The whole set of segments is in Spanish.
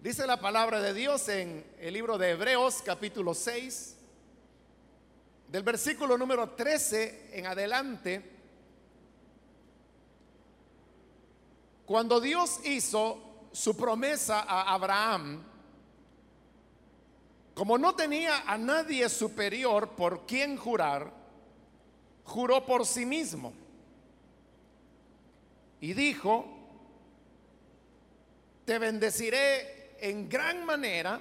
Dice la palabra de Dios en el libro de Hebreos capítulo 6, del versículo número 13 en adelante, cuando Dios hizo su promesa a Abraham, como no tenía a nadie superior por quien jurar, juró por sí mismo. Y dijo, te bendeciré en gran manera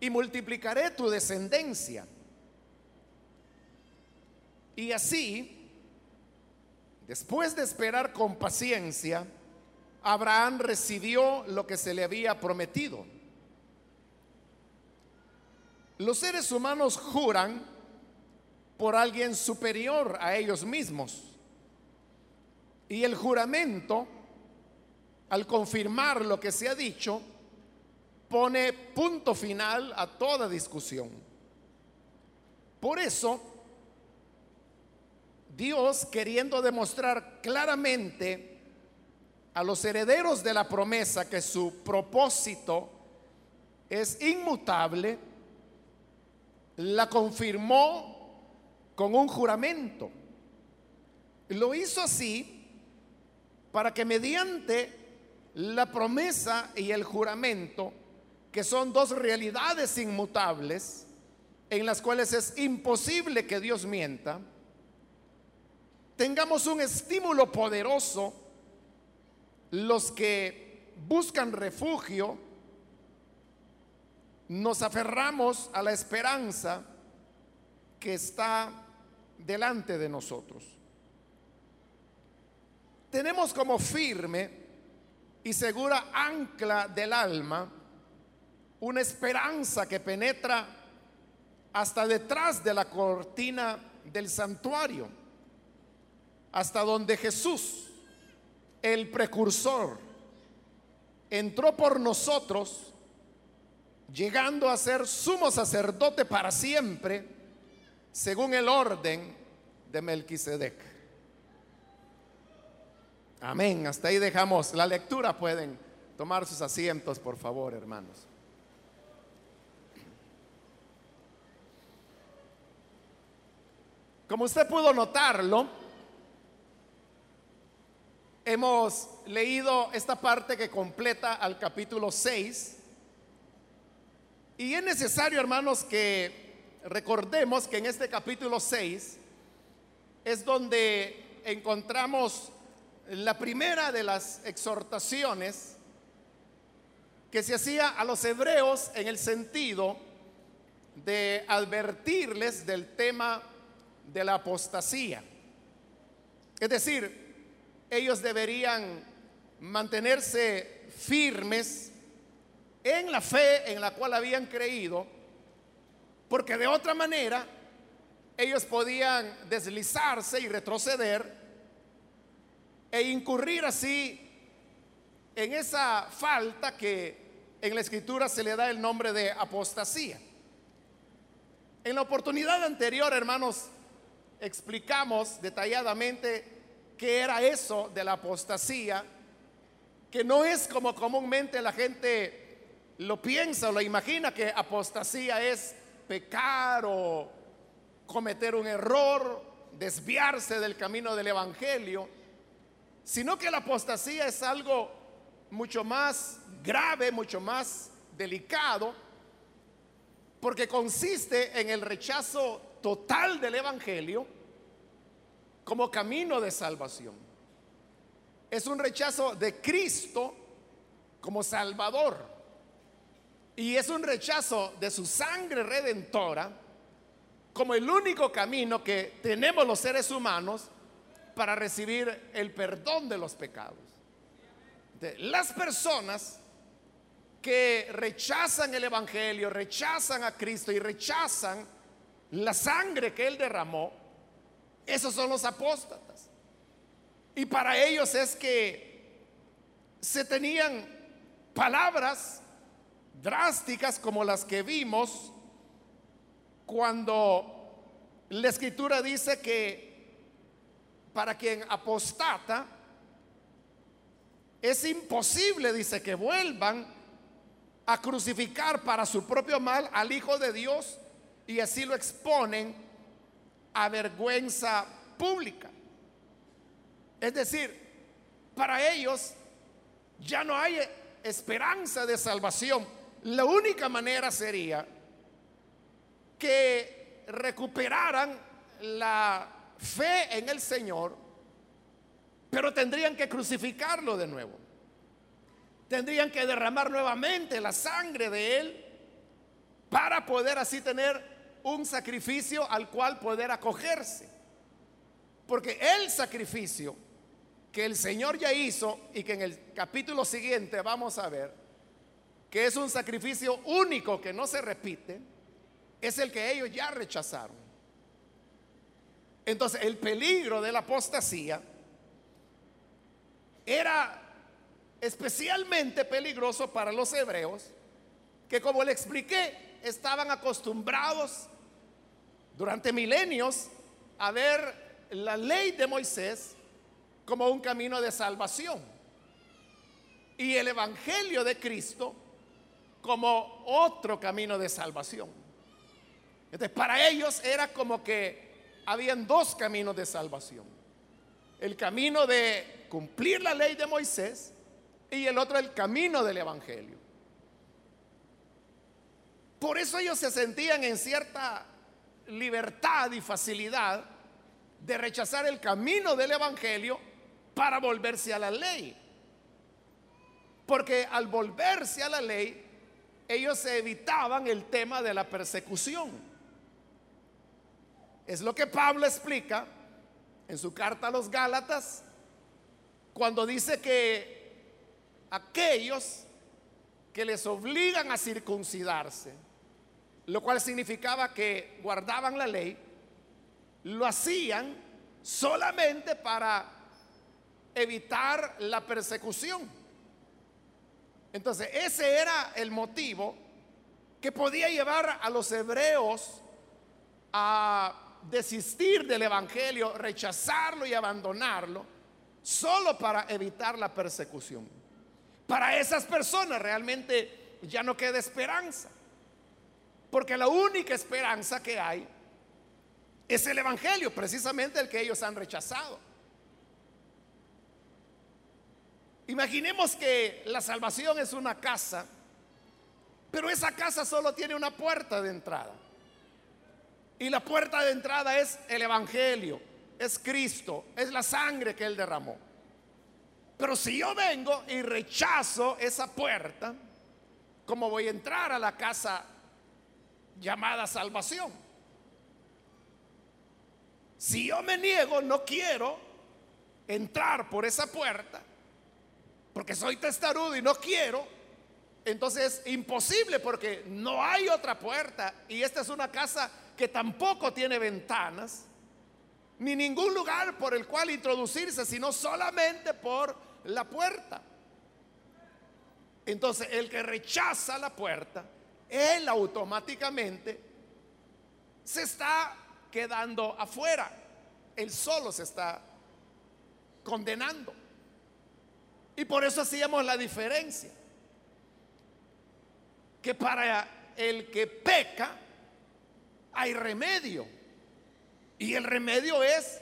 y multiplicaré tu descendencia. Y así, después de esperar con paciencia, Abraham recibió lo que se le había prometido. Los seres humanos juran por alguien superior a ellos mismos. Y el juramento, al confirmar lo que se ha dicho, pone punto final a toda discusión. Por eso, Dios queriendo demostrar claramente a los herederos de la promesa que su propósito es inmutable, la confirmó con un juramento. Lo hizo así para que mediante la promesa y el juramento que son dos realidades inmutables en las cuales es imposible que Dios mienta, tengamos un estímulo poderoso los que buscan refugio, nos aferramos a la esperanza que está delante de nosotros. Tenemos como firme y segura ancla del alma una esperanza que penetra hasta detrás de la cortina del santuario, hasta donde Jesús, el precursor, entró por nosotros, llegando a ser sumo sacerdote para siempre, según el orden de Melquisedec. Amén. Hasta ahí dejamos la lectura. Pueden tomar sus asientos, por favor, hermanos. Como usted pudo notarlo, hemos leído esta parte que completa al capítulo 6. Y es necesario, hermanos, que recordemos que en este capítulo 6 es donde encontramos la primera de las exhortaciones que se hacía a los hebreos en el sentido de advertirles del tema de la apostasía. Es decir, ellos deberían mantenerse firmes en la fe en la cual habían creído, porque de otra manera ellos podían deslizarse y retroceder e incurrir así en esa falta que en la escritura se le da el nombre de apostasía. En la oportunidad anterior, hermanos, explicamos detalladamente qué era eso de la apostasía, que no es como comúnmente la gente lo piensa o lo imagina, que apostasía es pecar o cometer un error, desviarse del camino del Evangelio, sino que la apostasía es algo mucho más grave, mucho más delicado, porque consiste en el rechazo total del Evangelio como camino de salvación. Es un rechazo de Cristo como Salvador. Y es un rechazo de su sangre redentora como el único camino que tenemos los seres humanos para recibir el perdón de los pecados. De las personas que rechazan el Evangelio, rechazan a Cristo y rechazan la sangre que él derramó, esos son los apóstatas. Y para ellos es que se tenían palabras drásticas como las que vimos cuando la escritura dice que para quien apostata es imposible, dice, que vuelvan a crucificar para su propio mal al Hijo de Dios y así lo exponen a vergüenza pública. Es decir, para ellos ya no hay esperanza de salvación. La única manera sería que recuperaran la fe en el Señor, pero tendrían que crucificarlo de nuevo. Tendrían que derramar nuevamente la sangre de Él para poder así tener un sacrificio al cual poder acogerse. Porque el sacrificio que el Señor ya hizo y que en el capítulo siguiente vamos a ver, que es un sacrificio único que no se repite, es el que ellos ya rechazaron. Entonces, el peligro de la apostasía era especialmente peligroso para los hebreos, que como le expliqué, estaban acostumbrados durante milenios a ver la ley de Moisés como un camino de salvación y el Evangelio de Cristo como otro camino de salvación. Entonces, para ellos era como que habían dos caminos de salvación. El camino de cumplir la ley de Moisés y el otro el camino del Evangelio. Por eso ellos se sentían en cierta libertad y facilidad de rechazar el camino del Evangelio para volverse a la ley. Porque al volverse a la ley, ellos se evitaban el tema de la persecución. Es lo que Pablo explica en su carta a los Gálatas, cuando dice que aquellos que les obligan a circuncidarse, lo cual significaba que guardaban la ley, lo hacían solamente para evitar la persecución. Entonces, ese era el motivo que podía llevar a los hebreos a desistir del Evangelio, rechazarlo y abandonarlo, solo para evitar la persecución. Para esas personas realmente ya no queda esperanza. Porque la única esperanza que hay es el Evangelio, precisamente el que ellos han rechazado. Imaginemos que la salvación es una casa, pero esa casa solo tiene una puerta de entrada. Y la puerta de entrada es el Evangelio, es Cristo, es la sangre que Él derramó. Pero si yo vengo y rechazo esa puerta, ¿cómo voy a entrar a la casa llamada salvación. Si yo me niego, no quiero entrar por esa puerta, porque soy testarudo y no quiero, entonces es imposible porque no hay otra puerta y esta es una casa que tampoco tiene ventanas, ni ningún lugar por el cual introducirse, sino solamente por la puerta. Entonces el que rechaza la puerta él automáticamente se está quedando afuera. Él solo se está condenando. Y por eso hacíamos la diferencia. Que para el que peca hay remedio. Y el remedio es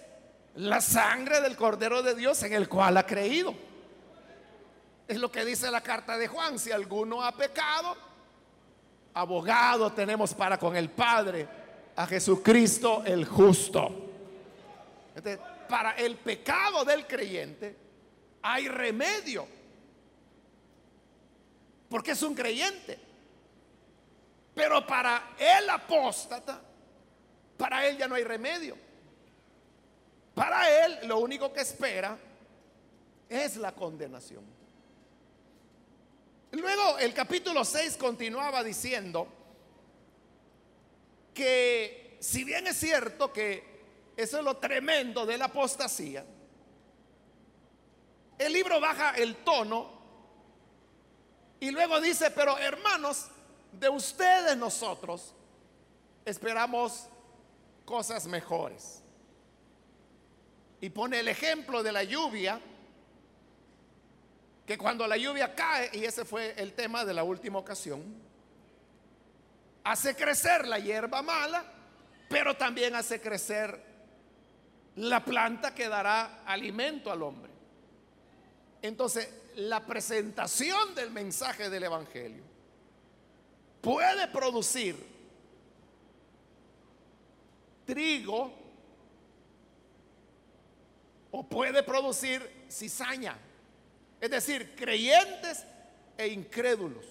la sangre del Cordero de Dios en el cual ha creído. Es lo que dice la carta de Juan. Si alguno ha pecado, abogado tenemos para con el Padre, a Jesucristo el justo. para el pecado del creyente hay remedio, porque es un creyente. Pero para el apóstata, para él ya no hay remedio. Para él lo único que espera es la condenación. Luego el capítulo 6 continuaba diciendo que si bien es cierto que eso es lo tremendo de la apostasía, el libro baja el tono y luego dice, pero hermanos, de ustedes nosotros esperamos cosas mejores. Y pone el ejemplo de la lluvia que cuando la lluvia cae, y ese fue el tema de la última ocasión, hace crecer la hierba mala, pero también hace crecer la planta que dará alimento al hombre. Entonces, la presentación del mensaje del Evangelio puede producir trigo o puede producir cizaña. Es decir, creyentes e incrédulos.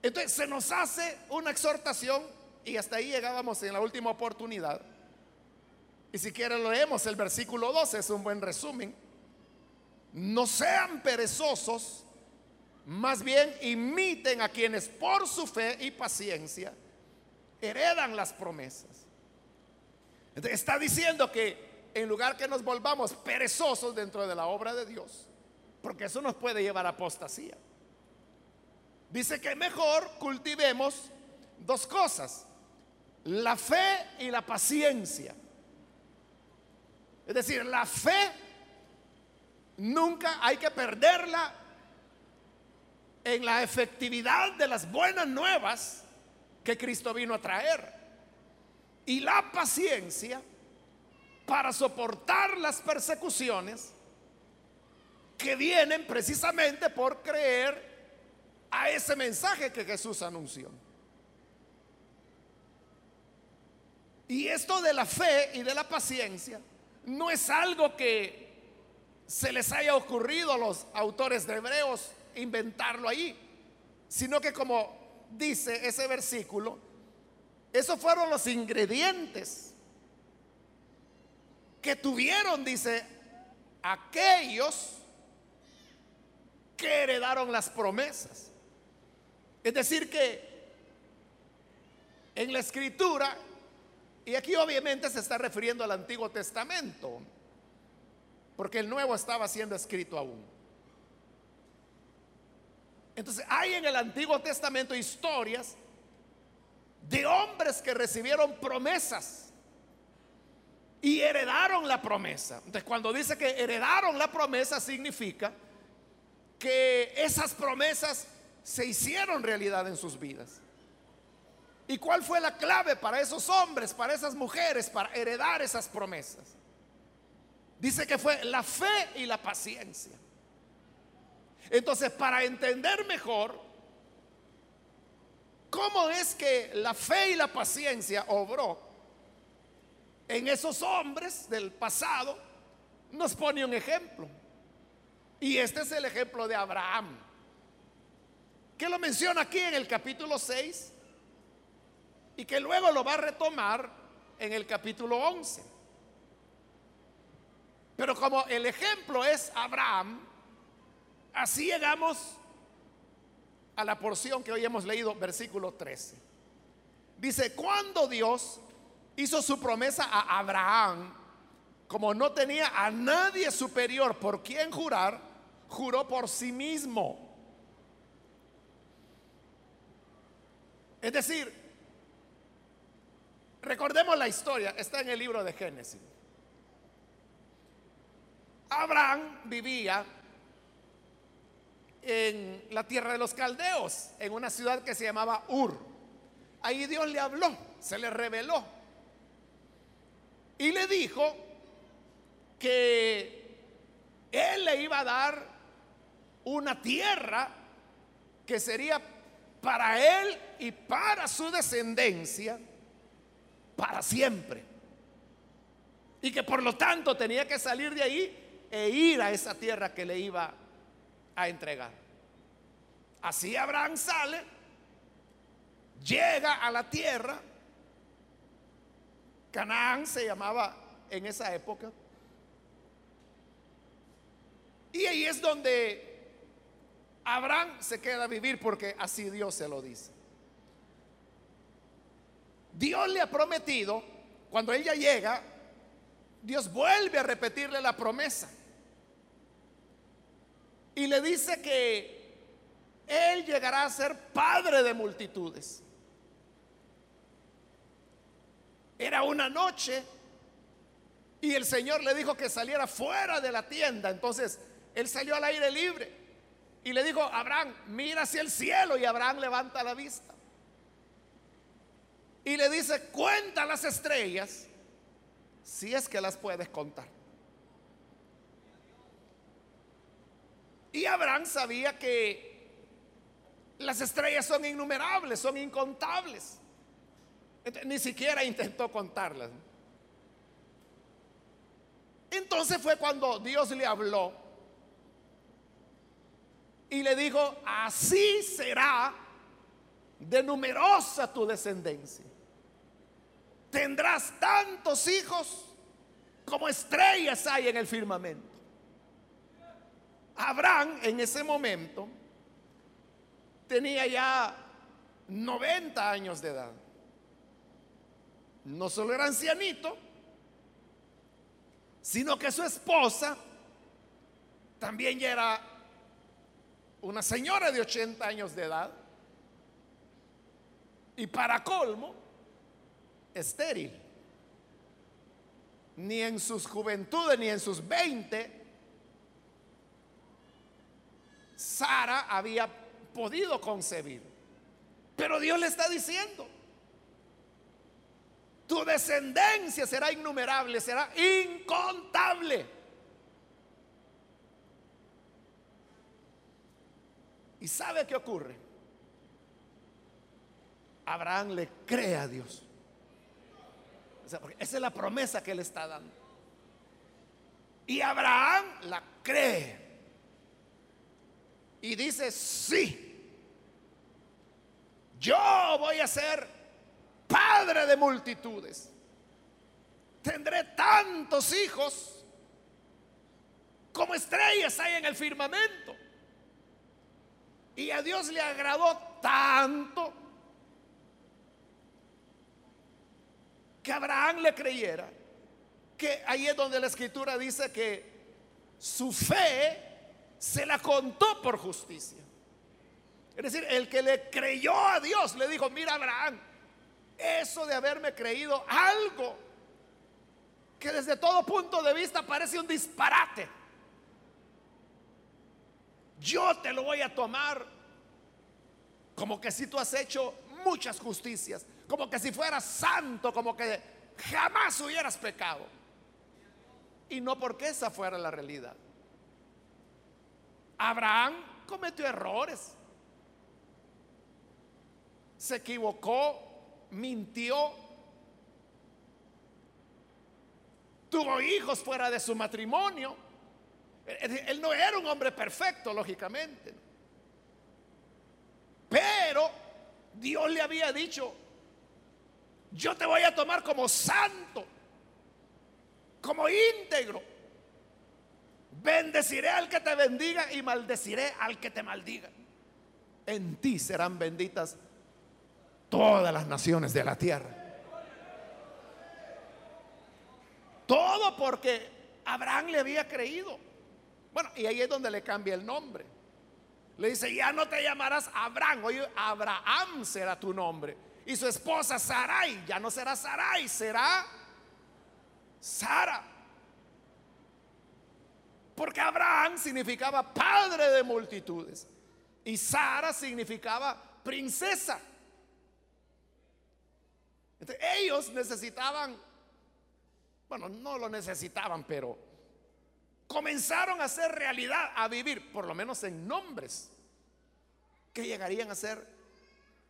Entonces se nos hace una exhortación y hasta ahí llegábamos en la última oportunidad. Y si quieren leemos el versículo 12, es un buen resumen. No sean perezosos, más bien imiten a quienes por su fe y paciencia heredan las promesas. Entonces, está diciendo que en lugar que nos volvamos perezosos dentro de la obra de Dios, porque eso nos puede llevar a apostasía. Dice que mejor cultivemos dos cosas, la fe y la paciencia. Es decir, la fe nunca hay que perderla en la efectividad de las buenas nuevas que Cristo vino a traer. Y la paciencia para soportar las persecuciones que vienen precisamente por creer a ese mensaje que Jesús anunció. Y esto de la fe y de la paciencia no es algo que se les haya ocurrido a los autores de Hebreos inventarlo ahí, sino que como dice ese versículo, esos fueron los ingredientes que tuvieron, dice, aquellos que heredaron las promesas. Es decir, que en la escritura, y aquí obviamente se está refiriendo al Antiguo Testamento, porque el Nuevo estaba siendo escrito aún. Entonces hay en el Antiguo Testamento historias de hombres que recibieron promesas y heredaron la promesa. Entonces cuando dice que heredaron la promesa significa que esas promesas se hicieron realidad en sus vidas. ¿Y cuál fue la clave para esos hombres, para esas mujeres, para heredar esas promesas? Dice que fue la fe y la paciencia. Entonces, para entender mejor cómo es que la fe y la paciencia obró en esos hombres del pasado, nos pone un ejemplo. Y este es el ejemplo de Abraham, que lo menciona aquí en el capítulo 6 y que luego lo va a retomar en el capítulo 11. Pero como el ejemplo es Abraham, así llegamos a la porción que hoy hemos leído, versículo 13. Dice, cuando Dios hizo su promesa a Abraham, como no tenía a nadie superior por quien jurar, juró por sí mismo. Es decir, recordemos la historia, está en el libro de Génesis. Abraham vivía en la tierra de los caldeos, en una ciudad que se llamaba Ur. Ahí Dios le habló, se le reveló y le dijo que él le iba a dar una tierra que sería para él y para su descendencia para siempre. Y que por lo tanto tenía que salir de ahí e ir a esa tierra que le iba a entregar. Así Abraham sale, llega a la tierra, Canaán se llamaba en esa época, y ahí es donde Abraham se queda a vivir porque así Dios se lo dice. Dios le ha prometido, cuando ella llega, Dios vuelve a repetirle la promesa. Y le dice que Él llegará a ser padre de multitudes. Era una noche y el Señor le dijo que saliera fuera de la tienda. Entonces él salió al aire libre y le dijo, Abraham, mira hacia el cielo y Abraham levanta la vista. Y le dice, cuenta las estrellas si es que las puedes contar. Y Abraham sabía que las estrellas son innumerables, son incontables. ni siquiera intentó contarlas. Entonces fue cuando Dios le habló y le dijo, así será de numerosa tu descendencia. Tendrás tantos hijos como estrellas hay en el firmamento. Abraham en ese momento tenía ya 90 años de edad. No solo era ancianito, sino que su esposa también ya era una señora de 80 años de edad y para colmo, estéril. Ni en sus juventudes ni en sus 20, Sara había podido concebir. Pero Dios le está diciendo, tu descendencia será innumerable, será incontable. ¿Y sabe qué ocurre? Abraham le cree a Dios. esa es la promesa que le está dando. Y Abraham la cree. Y dice, sí, yo voy a ser padre de multitudes. Tendré tantos hijos como estrellas hay en el firmamento. Y a Dios le agradó tanto que Abraham le creyera, que ahí es donde la escritura dice que su fe se la contó por justicia. Es decir, el que le creyó a Dios le dijo, mira Abraham, eso de haberme creído algo que desde todo punto de vista parece un disparate. Yo te lo voy a tomar como que si tú has hecho muchas justicias, como que si fueras santo, como que jamás hubieras pecado. Y no porque esa fuera la realidad. Abraham cometió errores. Se equivocó mintió, tuvo hijos fuera de su matrimonio. Él no era un hombre perfecto, lógicamente. Pero Dios le había dicho, yo te voy a tomar como santo, como íntegro. Bendeciré al que te bendiga y maldeciré al que te maldiga. En ti serán benditas todas las naciones de la tierra. Todo porque Abraham le había creído. Bueno, y ahí es donde le cambia el nombre. Le dice, ya no te llamarás Abraham, hoy Abraham será tu nombre. Y su esposa Sarai, ya no será Sarai, será Sara. Porque Abraham significaba padre de multitudes y Sara significaba princesa ellos necesitaban, bueno, no lo necesitaban, pero comenzaron a hacer realidad, a vivir, por lo menos en nombres, que llegarían a ser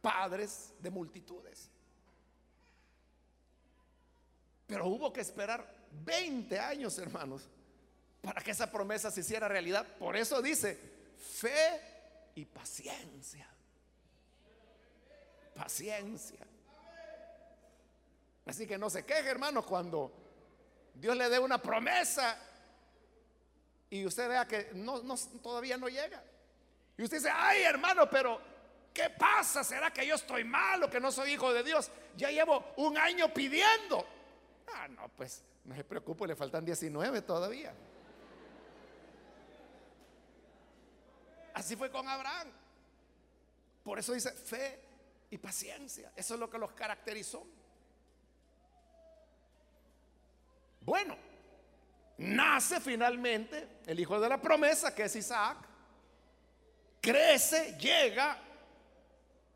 padres de multitudes. Pero hubo que esperar 20 años, hermanos, para que esa promesa se hiciera realidad. Por eso dice, fe y paciencia. Paciencia. Así que no se queje, hermano, cuando Dios le dé una promesa y usted vea que no, todavía no llega. Y usted dice, ay hermano, pero ¿qué pasa? ¿Será que yo estoy malo, que no soy hijo de Dios? Ya llevo un año pidiendo. Ah, no, pues no se preocupe, le faltan 19 todavía. Así fue con Abraham. Por eso dice fe y paciencia. Eso es lo que los caracterizó. Bueno, nace finalmente el hijo de la promesa, que es Isaac, crece, llega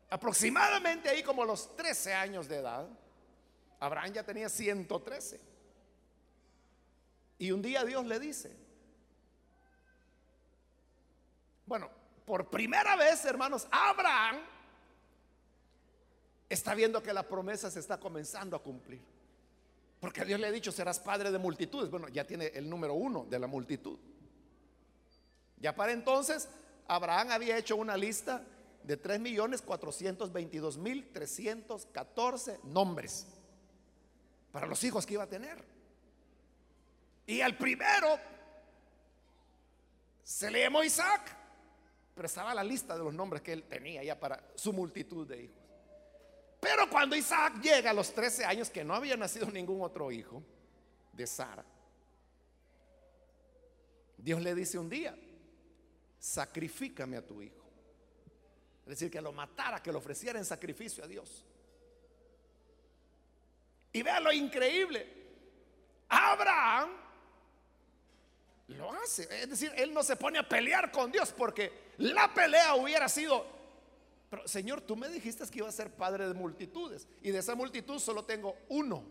aproximadamente ahí como los 13 años de edad. Abraham ya tenía 113. Y un día Dios le dice, bueno, por primera vez, hermanos, Abraham está viendo que la promesa se está comenzando a cumplir. Porque Dios le ha dicho, serás padre de multitudes. Bueno, ya tiene el número uno de la multitud. Ya para entonces, Abraham había hecho una lista de 3.422.314 nombres para los hijos que iba a tener. Y al primero se le llamó Isaac, pero estaba la lista de los nombres que él tenía ya para su multitud de hijos. Pero cuando Isaac llega a los 13 años, que no había nacido ningún otro hijo de Sara, Dios le dice un día, sacrifícame a tu hijo. Es decir, que lo matara, que lo ofreciera en sacrificio a Dios. Y vea lo increíble. Abraham lo hace. Es decir, él no se pone a pelear con Dios porque la pelea hubiera sido pero Señor, tú me dijiste que iba a ser padre de multitudes y de esa multitud solo tengo uno.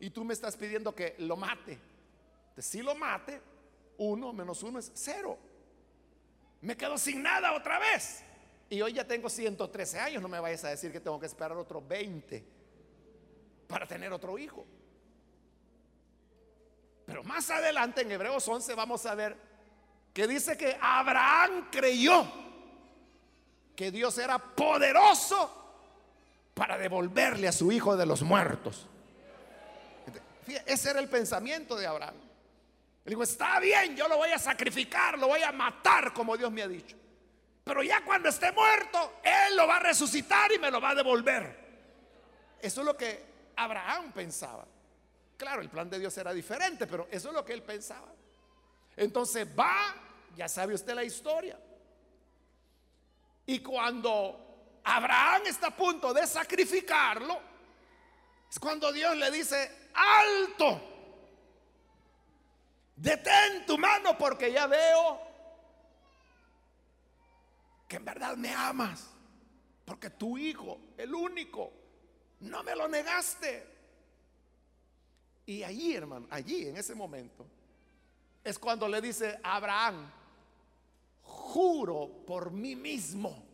Y tú me estás pidiendo que lo mate. si lo mate, uno menos uno es cero. Me quedo sin nada otra vez. Y hoy ya tengo 113 años. No me vayas a decir que tengo que esperar otros 20 para tener otro hijo. Pero más adelante en Hebreos 11 vamos a ver que dice que Abraham creyó que Dios era poderoso para devolverle a su hijo de los muertos. ese era el pensamiento de Abraham. Él dijo, está bien, yo lo voy a sacrificar, lo voy a matar como Dios me ha dicho. Pero ya cuando esté muerto, Él lo va a resucitar y me lo va a devolver. Eso es lo que Abraham pensaba. Claro, el plan de Dios era diferente, pero eso es lo que él pensaba. Entonces va, ya sabe usted la historia. Y cuando Abraham está a punto de sacrificarlo, es cuando Dios le dice, alto, detén tu mano porque ya veo que en verdad me amas, porque tu hijo, el único, no me lo negaste. Y allí, hermano, allí en ese momento, es cuando le dice a Abraham, juro por mí mismo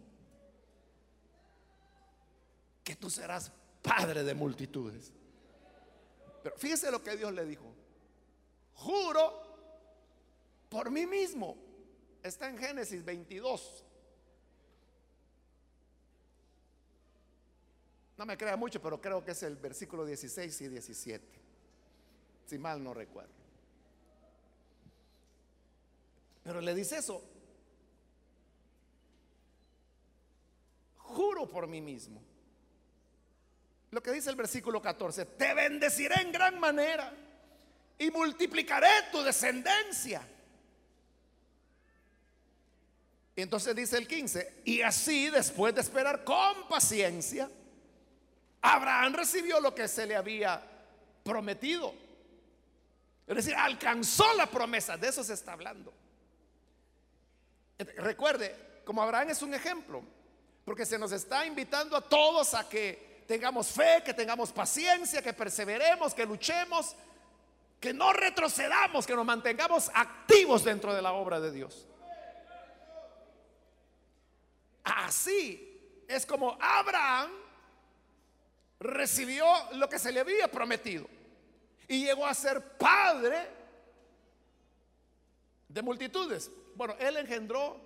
que tú serás padre de multitudes. Pero fíjese lo que Dios le dijo. Juro por mí mismo. Está en Génesis 22. No me crea mucho, pero creo que es el versículo 16 y 17. Si mal no recuerdo. Pero le dice eso. Juro por mí mismo. Lo que dice el versículo 14, te bendeciré en gran manera y multiplicaré tu descendencia. Entonces dice el 15, y así después de esperar con paciencia, Abraham recibió lo que se le había prometido. Es decir, alcanzó la promesa, de eso se está hablando. Recuerde, como Abraham es un ejemplo, porque se nos está invitando a todos a que tengamos fe, que tengamos paciencia, que perseveremos, que luchemos, que no retrocedamos, que nos mantengamos activos dentro de la obra de Dios. Así es como Abraham recibió lo que se le había prometido y llegó a ser padre de multitudes. Bueno, él engendró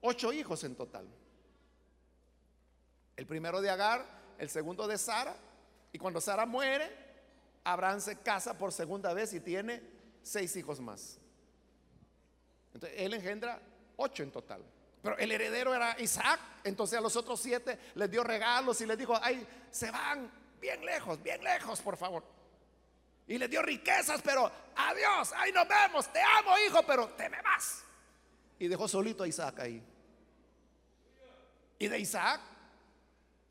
ocho hijos en total. El primero de Agar, el segundo de Sara. Y cuando Sara muere, Abraham se casa por segunda vez y tiene seis hijos más. Entonces, él engendra ocho en total. Pero el heredero era Isaac. Entonces a los otros siete les dio regalos y les dijo, ay, se van bien lejos, bien lejos, por favor. Y les dio riquezas, pero adiós, ahí nos vemos, te amo, hijo, pero te me vas. Y dejó solito a Isaac ahí. Y de Isaac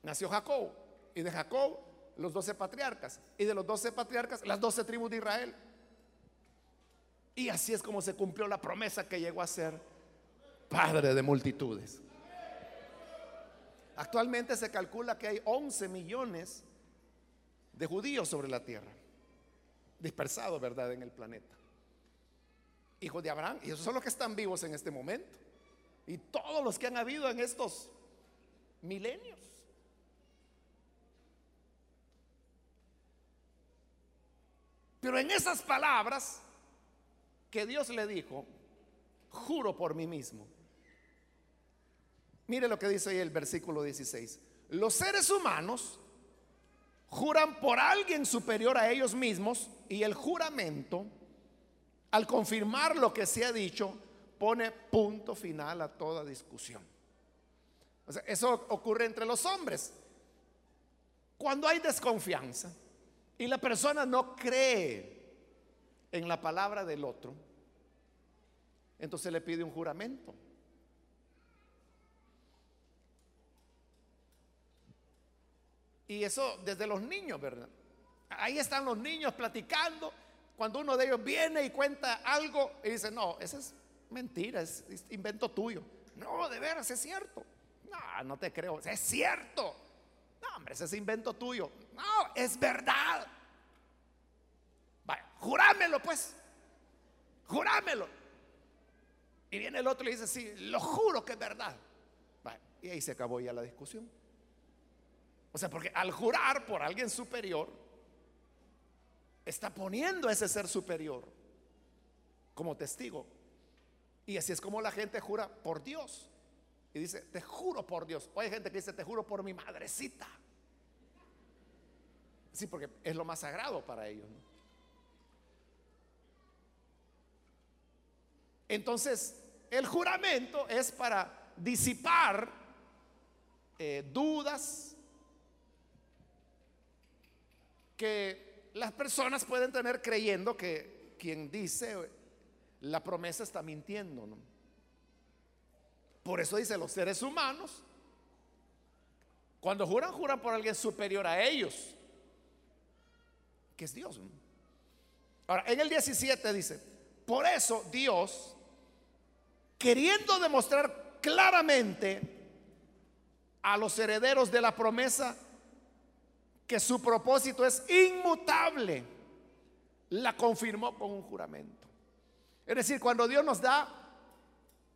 nació Jacob. Y de Jacob los doce patriarcas. Y de los doce patriarcas las doce tribus de Israel. Y así es como se cumplió la promesa que llegó a ser padre de multitudes. Actualmente se calcula que hay 11 millones de judíos sobre la tierra, dispersados, ¿verdad?, en el planeta. Hijos de Abraham, y esos son los que están vivos en este momento. Y todos los que han habido en estos milenios. Pero en esas palabras que Dios le dijo, juro por mí mismo. Mire lo que dice ahí el versículo 16. Los seres humanos juran por alguien superior a ellos mismos y el juramento, al confirmar lo que se ha dicho, pone punto final a toda discusión. eso ocurre entre los hombres. Cuando hay desconfianza y la persona no cree en la palabra del otro, entonces le pide un juramento. Y eso desde los niños, ¿verdad? Ahí están los niños platicando. Cuando uno de ellos viene y cuenta algo y dice, no, ese es mentira, es, invento tuyo. No, de veras, es cierto. No, no te creo, es cierto. No, hombre, ese es invento tuyo. No, es verdad. Vaya, jurámelo pues. Jurámelo. Y viene el otro y dice, sí, lo juro que es verdad. Vaya, y ahí se acabó ya la discusión. O sea, porque al jurar por alguien superior, está poniendo a ese ser superior como testigo. Y así es como la gente jura por Dios. Y dice, te juro por Dios. O hay gente que dice, te juro por mi madrecita. Sí, porque es lo más sagrado para ellos. Entonces, el juramento es para disipar eh, dudas que las personas pueden tener creyendo que quien dice la promesa está mintiendo. Por eso dice los seres humanos, cuando juran, juran por alguien superior a ellos, que es Dios. Ahora, en el 17 dice, por eso Dios, queriendo demostrar claramente a los herederos de la promesa que su propósito es inmutable, la confirmó con un juramento. Es decir, cuando Dios nos da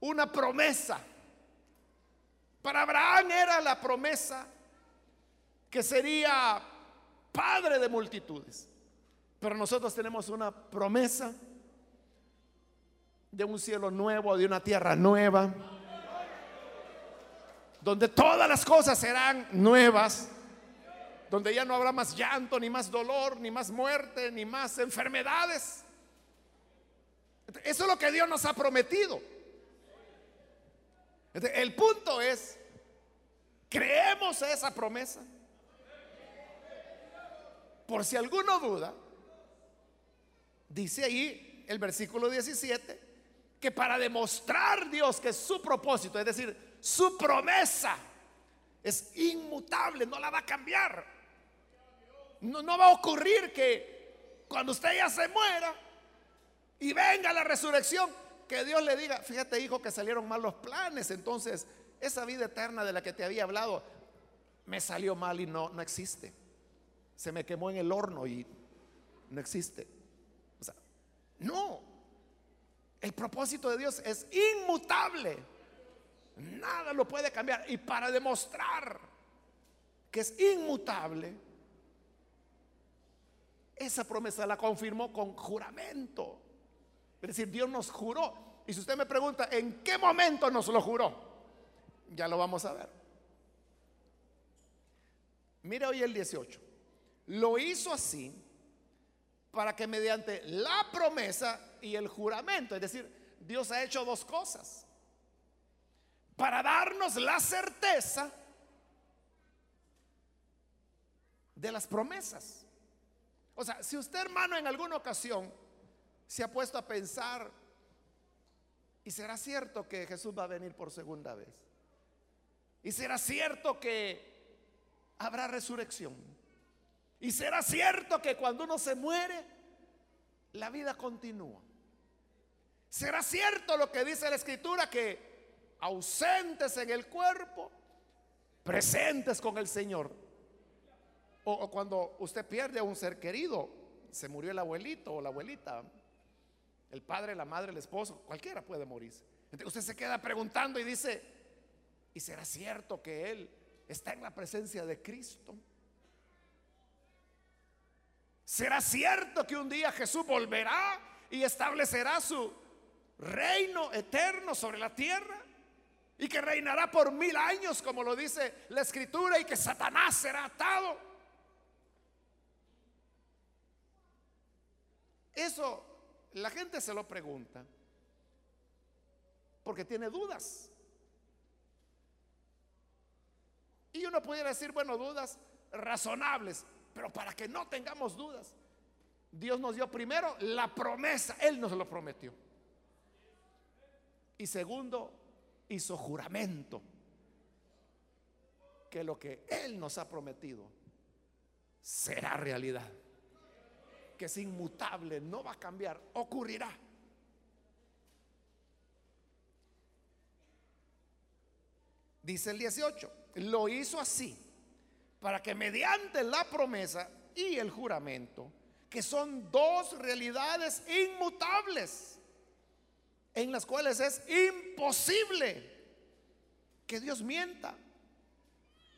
una promesa, para Abraham era la promesa que sería padre de multitudes. Pero nosotros tenemos una promesa de un cielo nuevo, de una tierra nueva, donde todas las cosas serán nuevas, donde ya no habrá más llanto, ni más dolor, ni más muerte, ni más enfermedades. Eso es lo que Dios nos ha prometido. El punto es, ¿creemos esa promesa? Por si alguno duda, dice ahí el versículo 17, que para demostrar Dios que su propósito, es decir, su promesa, es inmutable, no la va a cambiar. No, no va a ocurrir que cuando usted ya se muera, y venga la resurrección, que Dios le diga, fíjate hijo que salieron mal los planes, entonces esa vida eterna de la que te había hablado me salió mal y no, no existe. Se me quemó en el horno y no existe. No. El propósito de Dios es inmutable. Nada lo puede cambiar. Y para demostrar que es inmutable, esa promesa la confirmó con juramento. Es decir, Dios nos juró. Y si usted me pregunta, ¿en qué momento nos lo juró? Ya lo vamos a ver. Mira hoy el 18. Lo hizo así para que mediante la promesa y el juramento, es decir, Dios ha hecho dos cosas. Para darnos la certeza de las promesas. O sea, si usted hermano en alguna ocasión se ha puesto a pensar, ¿y será cierto que Jesús va a venir por segunda vez? ¿Y será cierto que habrá resurrección? ¿Y será cierto que cuando uno se muere, la vida continúa? ¿Será cierto lo que dice la escritura que ausentes en el cuerpo, presentes con el Señor? O, cuando usted pierde a un ser querido, se murió el abuelito o la abuelita, el padre, la madre, el esposo, cualquiera puede morirse. Entonces usted se queda preguntando y dice, ¿y será cierto que él está en la presencia de Cristo? ¿Será cierto que un día Jesús volverá y establecerá su reino eterno sobre la tierra? Y que reinará por mil años, como lo dice la escritura, y que Satanás será atado. Eso la gente se lo pregunta porque tiene dudas. Y uno pudiera decir, bueno, dudas razonables, pero para que no tengamos dudas, Dios nos dio primero la promesa, Él nos lo prometió. Y segundo, hizo juramento que lo que Él nos ha prometido será realidad, que es inmutable, no va a cambiar, ocurrirá. Dice el 18, lo hizo así para que mediante la promesa y el juramento, que son dos realidades inmutables, en las cuales es imposible que Dios mienta,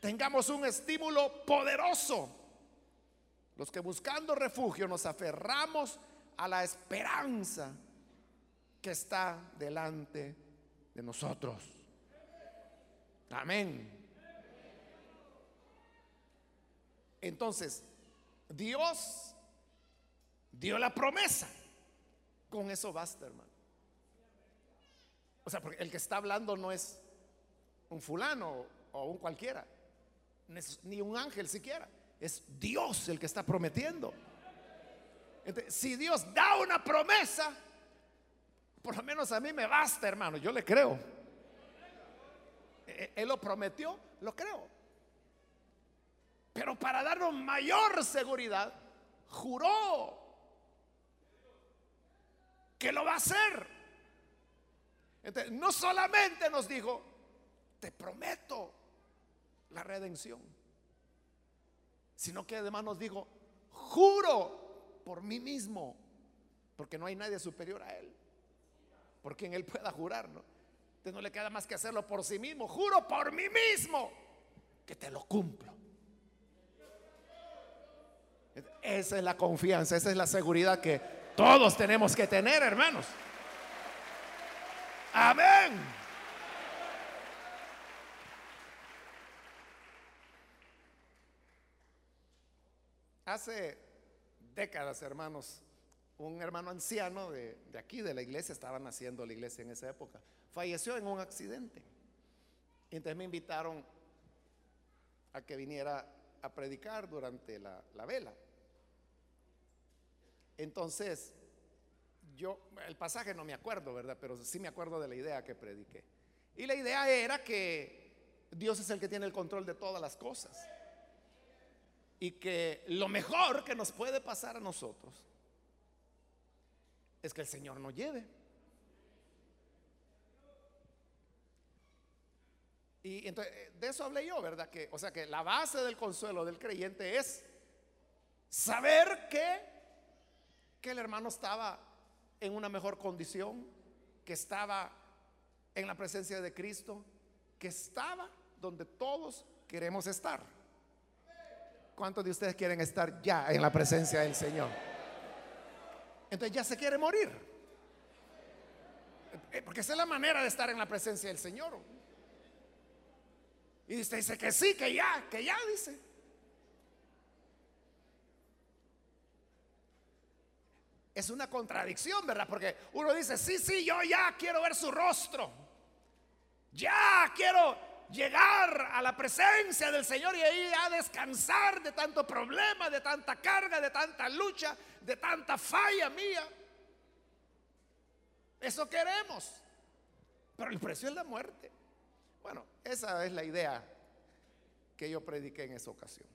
tengamos un estímulo poderoso. Los que buscando refugio nos aferramos a la esperanza que está delante de nosotros. Amén. Entonces, Dios dio la promesa. Con eso basta, hermano. O sea, porque el que está hablando no es un fulano o un cualquiera, ni un ángel siquiera. Es Dios el que está prometiendo. Si Dios da una promesa, por lo menos a mí me basta, hermano. Yo le creo. E-, él lo prometió, lo creo. Pero para darnos mayor seguridad, juró que lo va a hacer. Entonces, no solamente nos dijo, te prometo la redención, sino que además nos dijo, juro por mí mismo, porque no hay nadie superior a él, por quien él pueda jurar, ¿no? Entonces no le queda más que hacerlo por sí mismo, juro por mí mismo que te lo cumplo. Esa es la confianza, esa es la seguridad que todos tenemos que tener, hermanos. Amén. Hace décadas, hermanos, un hermano anciano de, aquí, de la iglesia, estaban haciendo la iglesia en esa época, falleció en un accidente. Y entonces me invitaron a que viniera a predicar durante la vela. Entonces, yo, el pasaje no me acuerdo, ¿verdad? Pero sí me acuerdo de la idea que prediqué. Y la idea era que Dios es el que tiene el control de todas las cosas. Y que lo mejor que nos puede pasar a nosotros es que el Señor nos lleve. Y entonces, eh, de eso hablé yo, ¿verdad? Que, o sea, que la base del consuelo del creyente es saber que que el hermano estaba en una mejor condición, que estaba en la presencia de Cristo, que estaba donde todos queremos estar. ¿Cuántos de ustedes quieren estar ya en la presencia del Señor? Entonces ya se quiere morir. Eh, porque esa es la manera de estar en la presencia del Señor. Y usted dice que sí, que ya, que ya, dice. Es una contradicción, ¿verdad? Porque uno dice, sí, sí, yo ya quiero ver su rostro. Ya quiero llegar a la presencia del Señor y ahí a descansar de tanto problema, de tanta carga, de tanta lucha, de tanta falla mía. Eso queremos. Pero el precio es la muerte. Bueno, esa es la idea que yo prediqué en esa ocasión.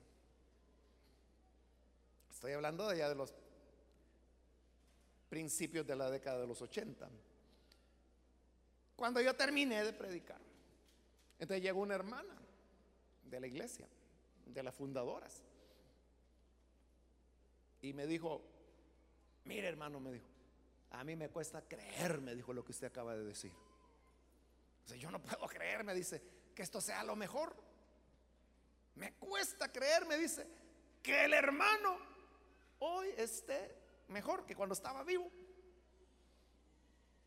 Estoy hablando de ya de los principios de la década de los 80. Cuando yo terminé de predicar, entonces llegó una hermana de la iglesia, de las fundadoras, y me dijo, mire hermano, me dijo, a mí me cuesta creer, me dijo lo que usted acaba de decir. O yo no puedo creer, me dice, que esto sea lo mejor. Me cuesta creer, me dice, que el hermano hoy esté mejor que cuando estaba vivo.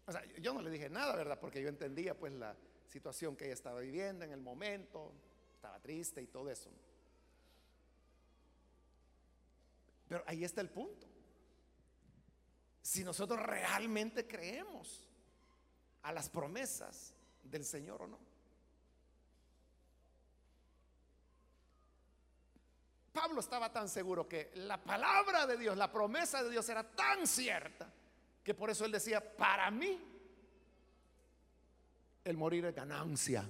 O sea, yo no le dije nada, ¿verdad? Porque yo entendía pues la situación que ella estaba viviendo en el momento, estaba triste y todo eso. Pero ahí está el punto. Si nosotros realmente creemos a las promesas del Señor o no. Pablo estaba tan seguro que la palabra de Dios, la promesa de Dios era tan cierta que por eso él decía, para mí el morir es ganancia.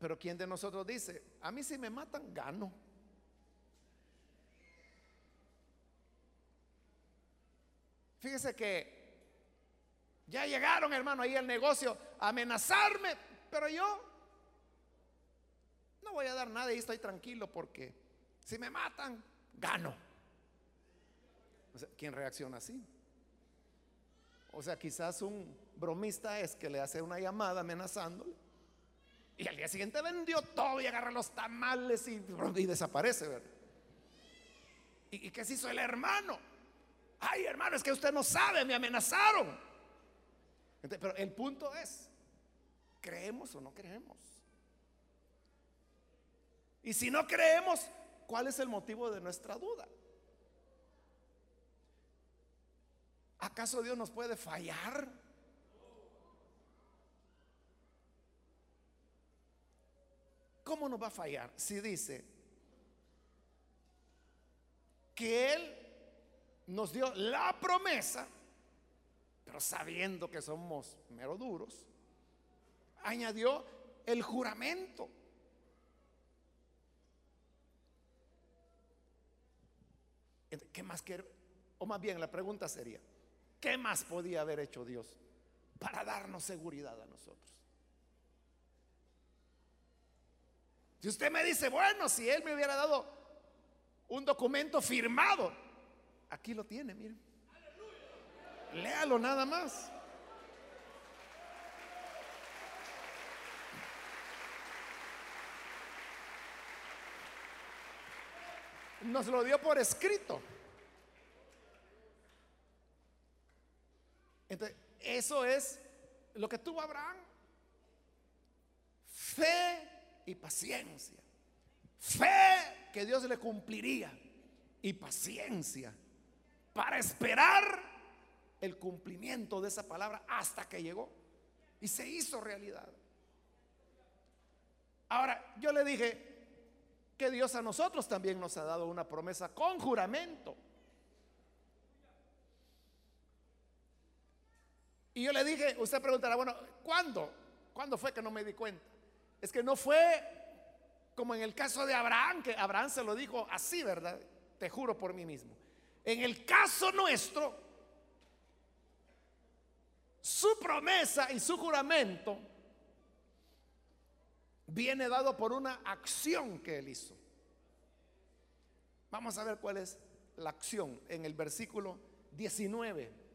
Pero ¿quién de nosotros dice, a mí si me matan, gano? Fíjese que ya llegaron, hermano, ahí al negocio a amenazarme, pero yo no voy a dar nada y estoy tranquilo porque si me matan, gano. ¿quién reacciona así? O sea, quizás un bromista es que le hace una llamada amenazándole y al día siguiente vendió todo y agarra los tamales y, desaparece, ¿verdad? ¿Y, ¿Y qué se hizo el hermano? Ay, hermano, es que usted no sabe, me amenazaron. Pero el punto es, ¿creemos o no creemos? Y si no creemos, ¿cuál es el motivo de nuestra duda? ¿Acaso Dios nos puede fallar? ¿Cómo nos va a fallar si dice que Él nos dio la promesa, pero sabiendo que somos mero duros, añadió el juramento? ¿Qué más quiero? O más bien la pregunta sería, ¿qué más podía haber hecho Dios para darnos seguridad a nosotros? Si usted me dice, bueno, si Él me hubiera dado un documento firmado, aquí lo tiene, miren. Léalo nada más. nos lo dio por escrito. Entonces, eso es lo que tuvo Abraham. Fe y paciencia. Fe que Dios le cumpliría y paciencia para esperar el cumplimiento de esa palabra hasta que llegó y se hizo realidad. Ahora, yo le dije, que Dios a nosotros también nos ha dado una promesa con juramento. Y yo le dije, usted preguntará, bueno, ¿cuándo? ¿Cuándo fue que no me di cuenta? Es que no fue como en el caso de Abraham, que Abraham se lo dijo así, ¿verdad? Te juro por mí mismo. En el caso nuestro, su promesa y su juramento viene dado por una acción que él hizo. Vamos a ver cuál es la acción en el versículo 19.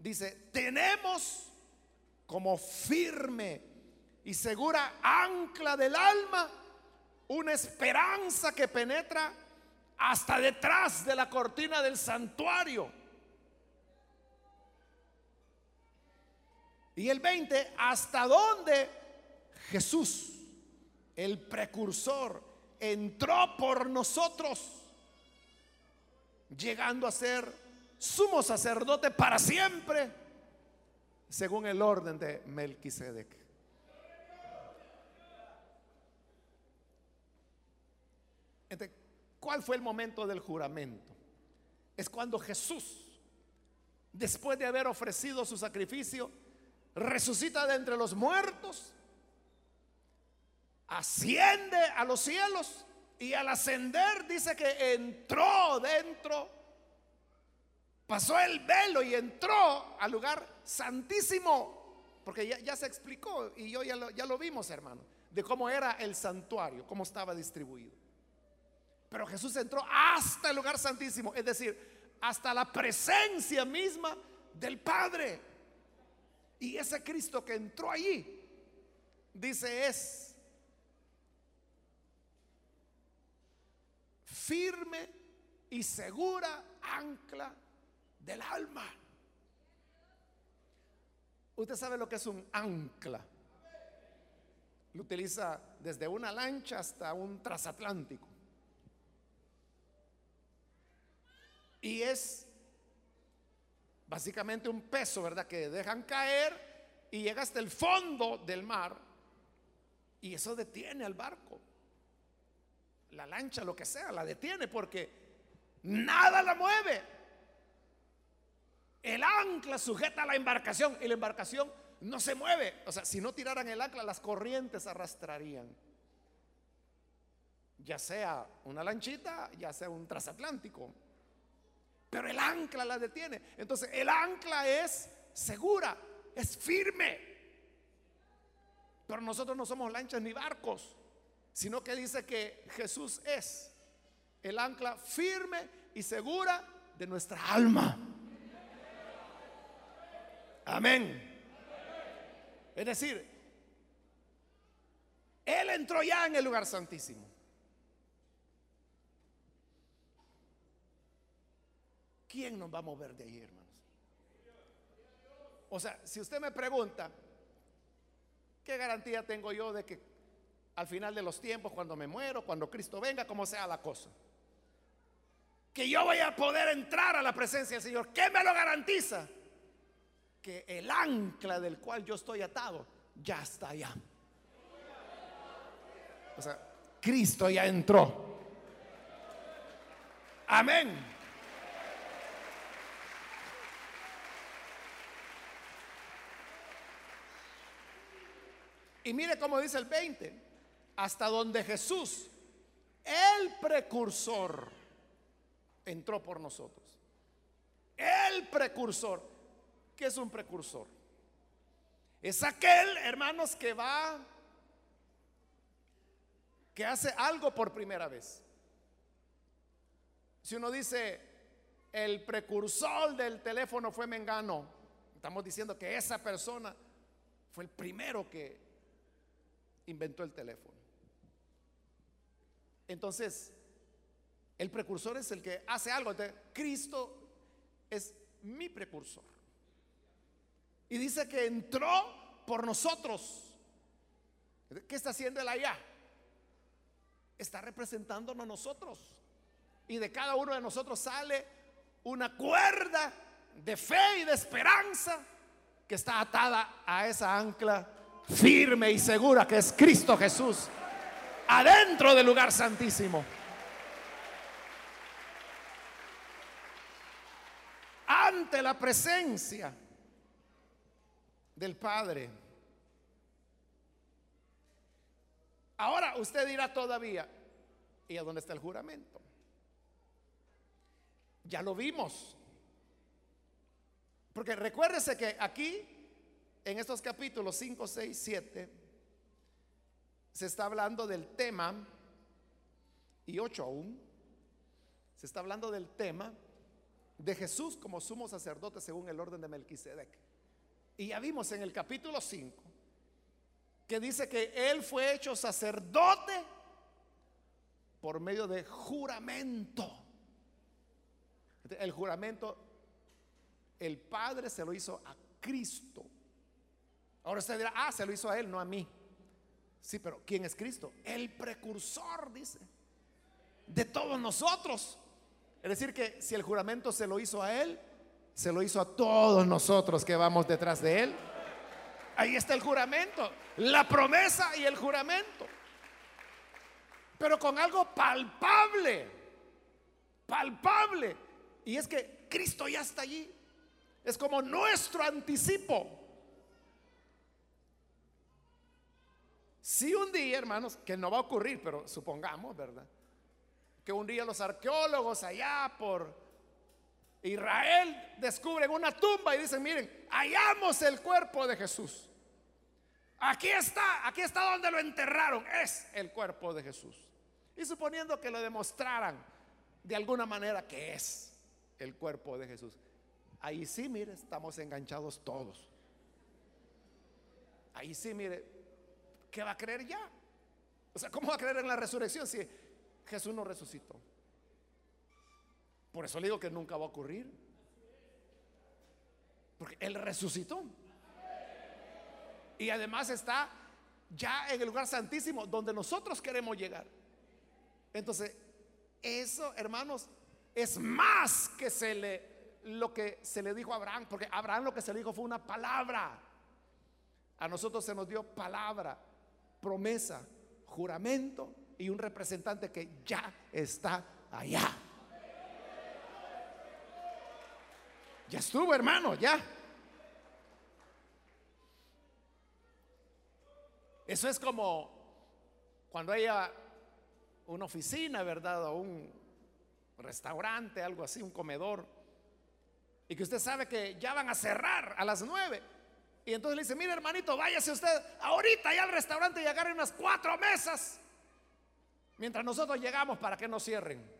Dice, tenemos como firme y segura ancla del alma una esperanza que penetra hasta detrás de la cortina del santuario. Y el 20, hasta dónde Jesús, el precursor, entró por nosotros, llegando a ser sumo sacerdote para siempre, según el orden de Melquisedec. Entonces, ¿cuál fue el momento del juramento? Es cuando Jesús, después de haber ofrecido su sacrificio, resucita de entre los muertos, asciende a los cielos y al ascender dice que entró dentro pasó el velo y entró al lugar santísimo, porque ya, se explicó y yo ya lo, ya lo vimos, hermano, de cómo era el santuario, cómo estaba distribuido. Pero Jesús entró hasta el lugar santísimo, es decir, hasta la presencia misma del Padre. Y ese Cristo que entró allí, dice, es firme y segura ancla del alma. Usted sabe lo que es un ancla. Lo utiliza desde una lancha hasta un transatlántico. Y es básicamente un peso, ¿verdad? Que dejan caer y llega hasta el fondo del mar y eso detiene al barco. La lancha, lo que sea, la detiene porque nada la mueve. El ancla sujeta a la embarcación y la embarcación no se mueve. O sea, si no tiraran el ancla, las corrientes arrastrarían. Ya sea una lanchita, ya sea un transatlántico. Pero el ancla la detiene. Entonces, el ancla es segura, es firme. Pero nosotros no somos lanchas ni barcos, sino que dice que Jesús es el ancla firme y segura de nuestra alma. Amén. Es decir, Él entró ya en el lugar santísimo. ¿Quién nos va a mover de ahí, hermanos? O sea, si usted me pregunta, ¿qué garantía tengo yo de que al final de los tiempos, cuando me muero, cuando Cristo venga, como sea la cosa? Que yo voy a poder entrar a la presencia del Señor. ¿Qué me lo garantiza? Que el ancla del cual yo estoy atado ya está allá. O sea, Cristo ya entró. Amén. Y mire cómo dice el 20, hasta donde Jesús, el precursor, entró por nosotros. El precursor. ¿Qué es un precursor? Es aquel, hermanos, que va, que hace algo por primera vez. Si uno dice, el precursor del teléfono fue Mengano, estamos diciendo que esa persona fue el primero que inventó el teléfono. Entonces, el precursor es el que hace algo. Cristo es mi precursor. Y dice que entró por nosotros. ¿Qué está haciendo él allá? Está representándonos nosotros. Y de cada uno de nosotros sale una cuerda de fe y de esperanza que está atada a esa ancla firme y segura que es Cristo Jesús, adentro del lugar santísimo. Ante la presencia del Padre. Ahora usted dirá todavía, ¿y a dónde está el juramento? Ya lo vimos. Porque recuérdese que aquí en estos capítulos 5, 6, 7 se está hablando del tema, y 8 aún, se está hablando del tema de Jesús como sumo sacerdote según el orden de Melquisedec. Y ya vimos en el capítulo 5 que dice que él fue hecho sacerdote por medio de juramento. El juramento, el Padre se lo hizo a Cristo. Ahora usted dirá, ah, se lo hizo a él, no a mí. Sí, pero ¿quién es Cristo? El precursor, dice, de todos nosotros. Es decir, que si el juramento se lo hizo a él, se lo hizo a todos nosotros que vamos detrás de él. Ahí está el juramento, la promesa y el juramento. Pero con algo palpable, palpable. Y es que Cristo ya está allí. Es como nuestro anticipo. Si un día, hermanos, que no va a ocurrir, pero supongamos, ¿verdad? Que un día los arqueólogos allá por Israel descubre una tumba y dicen, miren, hallamos el cuerpo de Jesús. Aquí está, aquí está donde lo enterraron. Es el cuerpo de Jesús. Y suponiendo que lo demostraran de alguna manera que es el cuerpo de Jesús. Ahí sí, mire, estamos enganchados todos. Ahí sí, mire, ¿qué va a creer ya? O sea, ¿cómo va a creer en la resurrección si Jesús no resucitó? Por eso le digo que nunca va a ocurrir. Porque Él resucitó. Y además está ya en el lugar santísimo donde nosotros queremos llegar. Entonces, eso, hermanos, es más que se le lo que se le dijo a Abraham, porque Abraham lo que se le dijo fue una palabra. A nosotros se nos dio palabra, promesa, juramento y un representante que ya está allá. Ya estuvo, hermano, ya. Eso es como cuando haya una oficina, ¿verdad? O un restaurante, algo así, un comedor. Y que usted sabe que ya van a cerrar a las nueve. Y entonces le dice, mire hermanito, váyase usted ahorita ya al restaurante y agarre unas cuatro mesas. Mientras nosotros llegamos para que no cierren.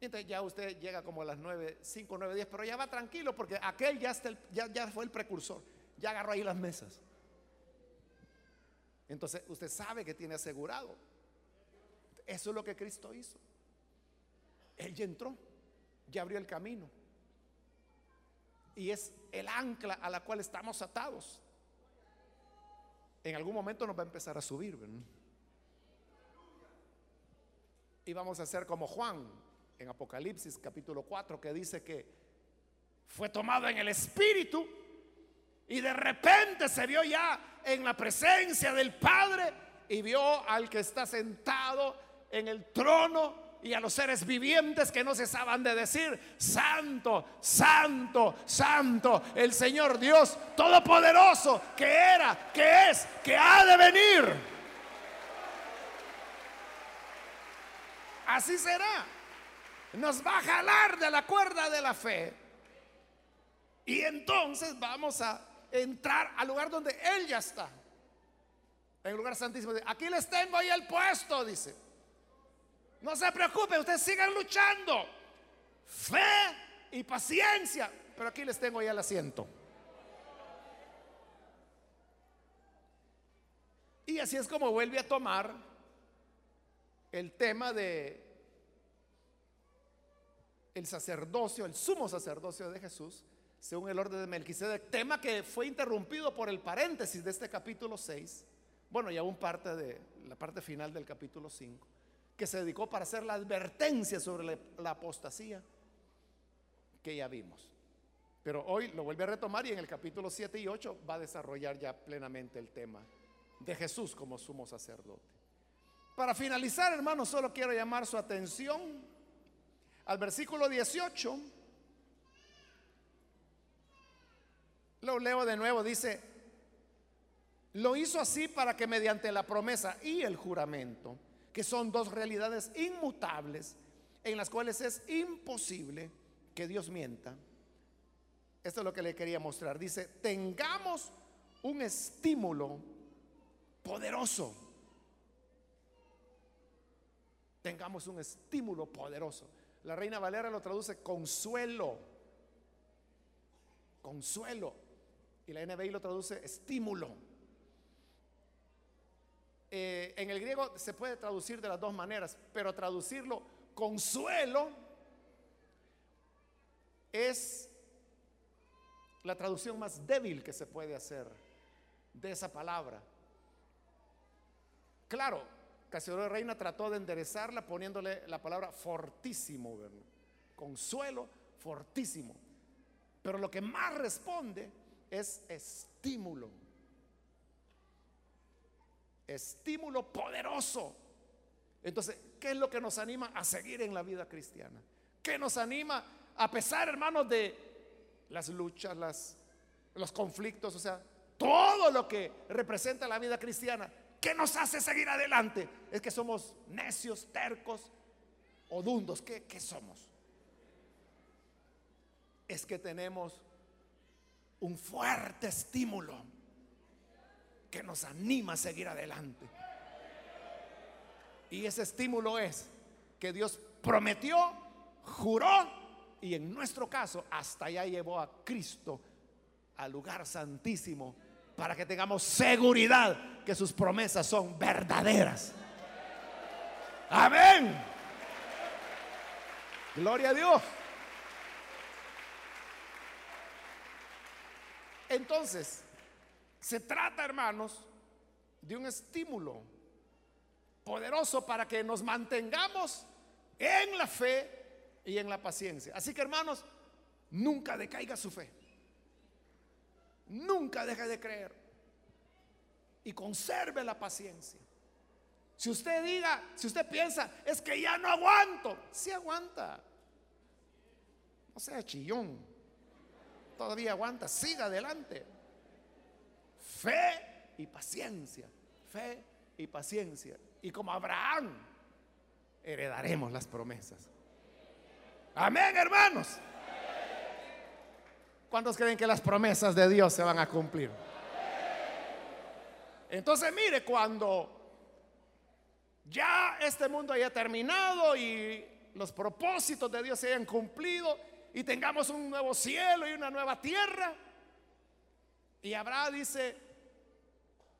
Entonces ya usted llega como a las nueve, cinco, nueve, diez, pero ya va tranquilo porque aquel ya, está ya fue el precursor. Ya agarró ahí las mesas. Entonces usted sabe que tiene asegurado. Eso es lo que Cristo hizo. Él ya entró, ya abrió el camino. Y es el ancla a la cual estamos atados. En algún momento nos va a empezar a subir. Y vamos a hacer como Juan en Apocalipsis capítulo 4 que dice que fue tomado en el espíritu y de repente se vio ya en la presencia del Padre y vio al que está sentado en el trono y a los seres vivientes que no cesaban de decir, Santo, Santo, Santo, el Señor Dios Todopoderoso, que era, que es, que ha de venir. Así será. Nos va a jalar de la cuerda de la fe. Y entonces vamos a entrar al lugar donde Él ya está. En el lugar santísimo. Aquí les tengo ahí el puesto, dice. No se preocupen, ustedes sigan luchando. Fe y paciencia. Pero aquí les tengo ya el asiento. Y así es como vuelve a tomar el tema de el sacerdocio, el sumo sacerdocio de Jesús según el orden de Melquisedec, tema que fue interrumpido por el paréntesis de este capítulo 6, bueno, y aún parte de la parte final del capítulo 5, que se dedicó para hacer la advertencia sobre la apostasía que ya vimos. Pero hoy lo vuelve a retomar y en el capítulo 7 y 8 va a desarrollar ya plenamente el tema de Jesús como sumo sacerdote. Para finalizar, hermanos, solo quiero llamar su atención al versículo 18 Lo leo de nuevo, dice, lo hizo así para que mediante la promesa y el juramento, que son dos realidades inmutables en las cuales es imposible que Dios mienta. Esto es lo que le quería mostrar. Dice, tengamos un estímulo poderoso. Tengamos un estímulo poderoso. La reina Valera lo traduce consuelo. Consuelo. Y la NBI lo traduce estímulo. Eh, en el griego se puede traducir de las dos maneras, pero traducirlo consuelo es la traducción más débil que se puede hacer de esa palabra. Claro, Casiodoro Reina trató de enderezarla poniéndole la palabra fortísimo, consuelo fortísimo. Pero lo que más responde es estímulo. Estímulo poderoso. Entonces, ¿qué es lo que nos anima a seguir en la vida cristiana? ¿Qué nos anima a pesar, hermanos, de las luchas, los conflictos, o sea, todo lo que representa la vida cristiana? ¿Qué nos hace seguir adelante? Es que somos necios, tercos o dundos. ¿Qué, qué somos? es que tenemos un fuerte estímulo que nos anima a seguir adelante. Y ese estímulo es que Dios prometió, juró y en nuestro caso hasta allá llevó a Cristo al lugar santísimo para que tengamos seguridad que sus promesas son verdaderas. Amén. Gloria a Dios. Entonces, se trata, hermanos, de un estímulo poderoso para que nos mantengamos en la fe y en la paciencia. Así que, hermanos, nunca decaiga su fe. Nunca deje de creer. Y conserve la paciencia. Si usted diga, si usted piensa, es que ya no aguanto, si aguanta. No sea chillón. Todavía aguanta, siga adelante. Fe y paciencia. Fe y paciencia. Y como Abraham, heredaremos las promesas. Amén, hermanos. ¿Cuántos creen que las promesas de Dios se van a cumplir? Entonces, mire, cuando ya este mundo haya terminado y los propósitos de Dios se hayan cumplido y tengamos un nuevo cielo y una nueva tierra, y habrá, dice,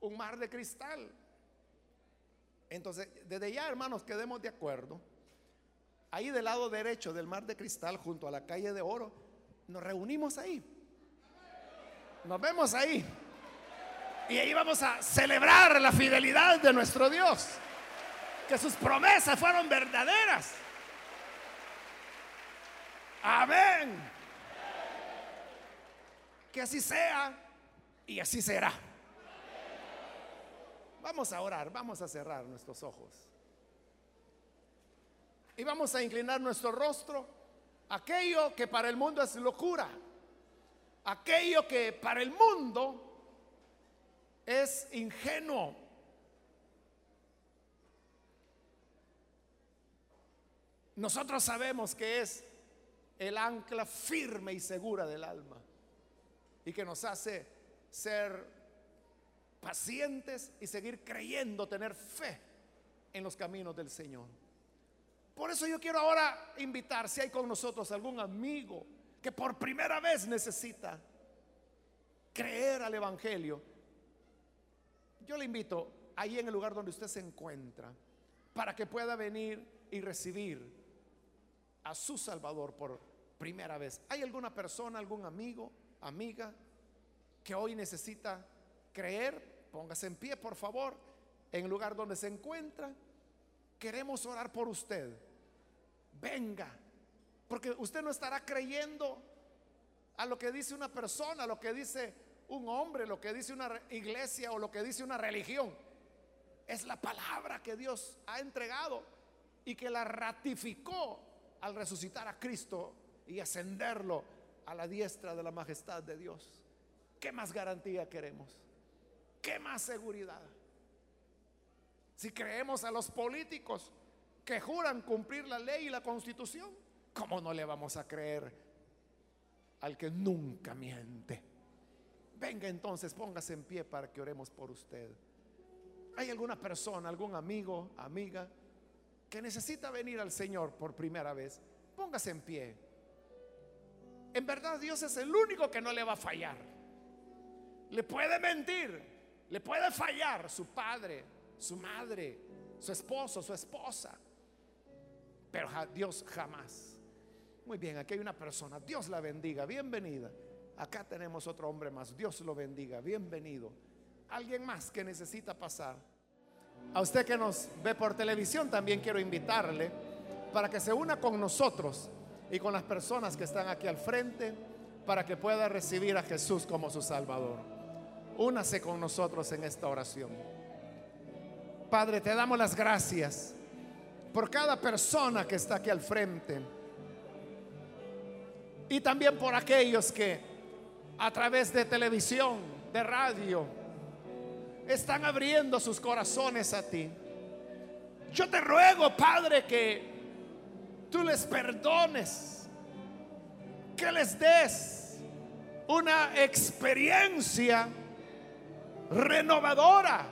un mar de cristal. Entonces, desde ya, hermanos, quedemos de acuerdo. Ahí del lado derecho del mar de cristal, junto a la calle de oro, nos reunimos ahí. Nos vemos ahí. Y ahí vamos a celebrar la fidelidad de nuestro Dios. Que sus promesas fueron verdaderas. Amén. Que así sea y así será. Vamos a orar, vamos a cerrar nuestros ojos. Y vamos a inclinar nuestro rostro aquello que para el mundo es locura, aquello que para el mundo es ingenuo. Nosotros sabemos que es el ancla firme y segura del alma y que nos hace ser pacientes y seguir creyendo, tener fe en los caminos del Señor. Por eso yo quiero ahora invitar, si hay con nosotros algún amigo que por primera vez necesita creer al Evangelio, yo le invito ahí en el lugar donde usted se encuentra para que pueda venir y recibir a su Salvador por primera vez. ¿Hay alguna persona, algún amigo, amiga que hoy necesita creer? Póngase en pie, por favor, en el lugar donde se encuentra. Queremos orar por usted venga. Porque usted no estará creyendo a lo que dice una persona, a lo que dice un hombre, lo que dice una iglesia o lo que dice una religión. Es la palabra que Dios ha entregado y que la ratificó al resucitar a Cristo y ascenderlo a la diestra de la majestad de Dios. ¿Qué más garantía queremos? ¿Qué más seguridad? Si creemos a los políticos, que juran cumplir la ley y la constitución, ¿cómo no le vamos a creer al que nunca miente? Venga entonces, póngase en pie para que oremos por usted. ¿Hay alguna persona, algún amigo, amiga que necesita venir al Señor por primera vez? Póngase en pie. En verdad Dios es el único que no le va a fallar. Le puede mentir, le puede fallar su padre, su madre, su esposo, su esposa pero Dios jamás. Muy bien, aquí hay una persona, Dios la bendiga, bienvenida. Acá tenemos otro hombre más, Dios lo bendiga, bienvenido. Alguien más que necesita pasar. A usted que nos ve por televisión también quiero invitarle para que se una con nosotros y con las personas que están aquí al frente para que pueda recibir a Jesús como su Salvador. Únase con nosotros en esta oración. Padre, te damos las gracias por cada persona que está aquí al frente. Y también por aquellos que a través de televisión, de radio, están abriendo sus corazones a ti. Yo te ruego, Padre, que tú les perdones que les des una experiencia renovadora.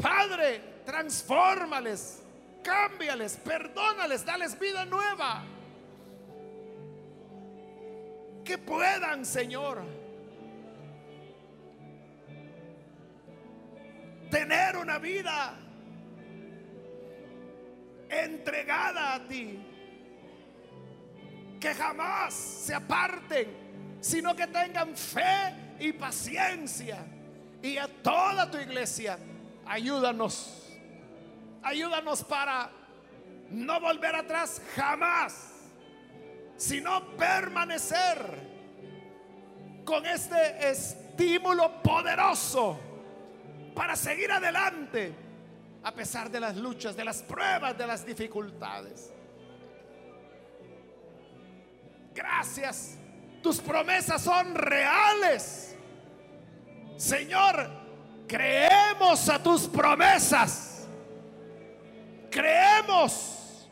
Padre, transfórmales, cámbiales, perdónales, dales vida nueva. Que puedan, Señor, tener una vida entregada a ti. Que jamás se aparten, sino que tengan fe y paciencia. Y a toda tu iglesia, ayúdanos. Ayúdanos para no volver atrás jamás, sino permanecer con este estímulo poderoso para seguir adelante a pesar de las luchas, de las pruebas, de las dificultades. Gracias. Tus promesas son reales. Señor, creemos a tus promesas. Creemos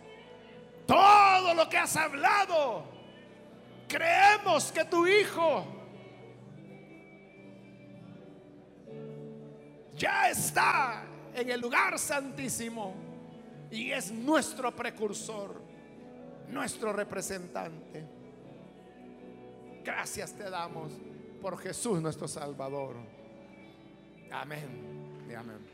todo lo que has hablado. Creemos que tu Hijo ya está en el lugar santísimo y es nuestro precursor, nuestro representante. Gracias te damos por Jesús nuestro Salvador. Amén y amén.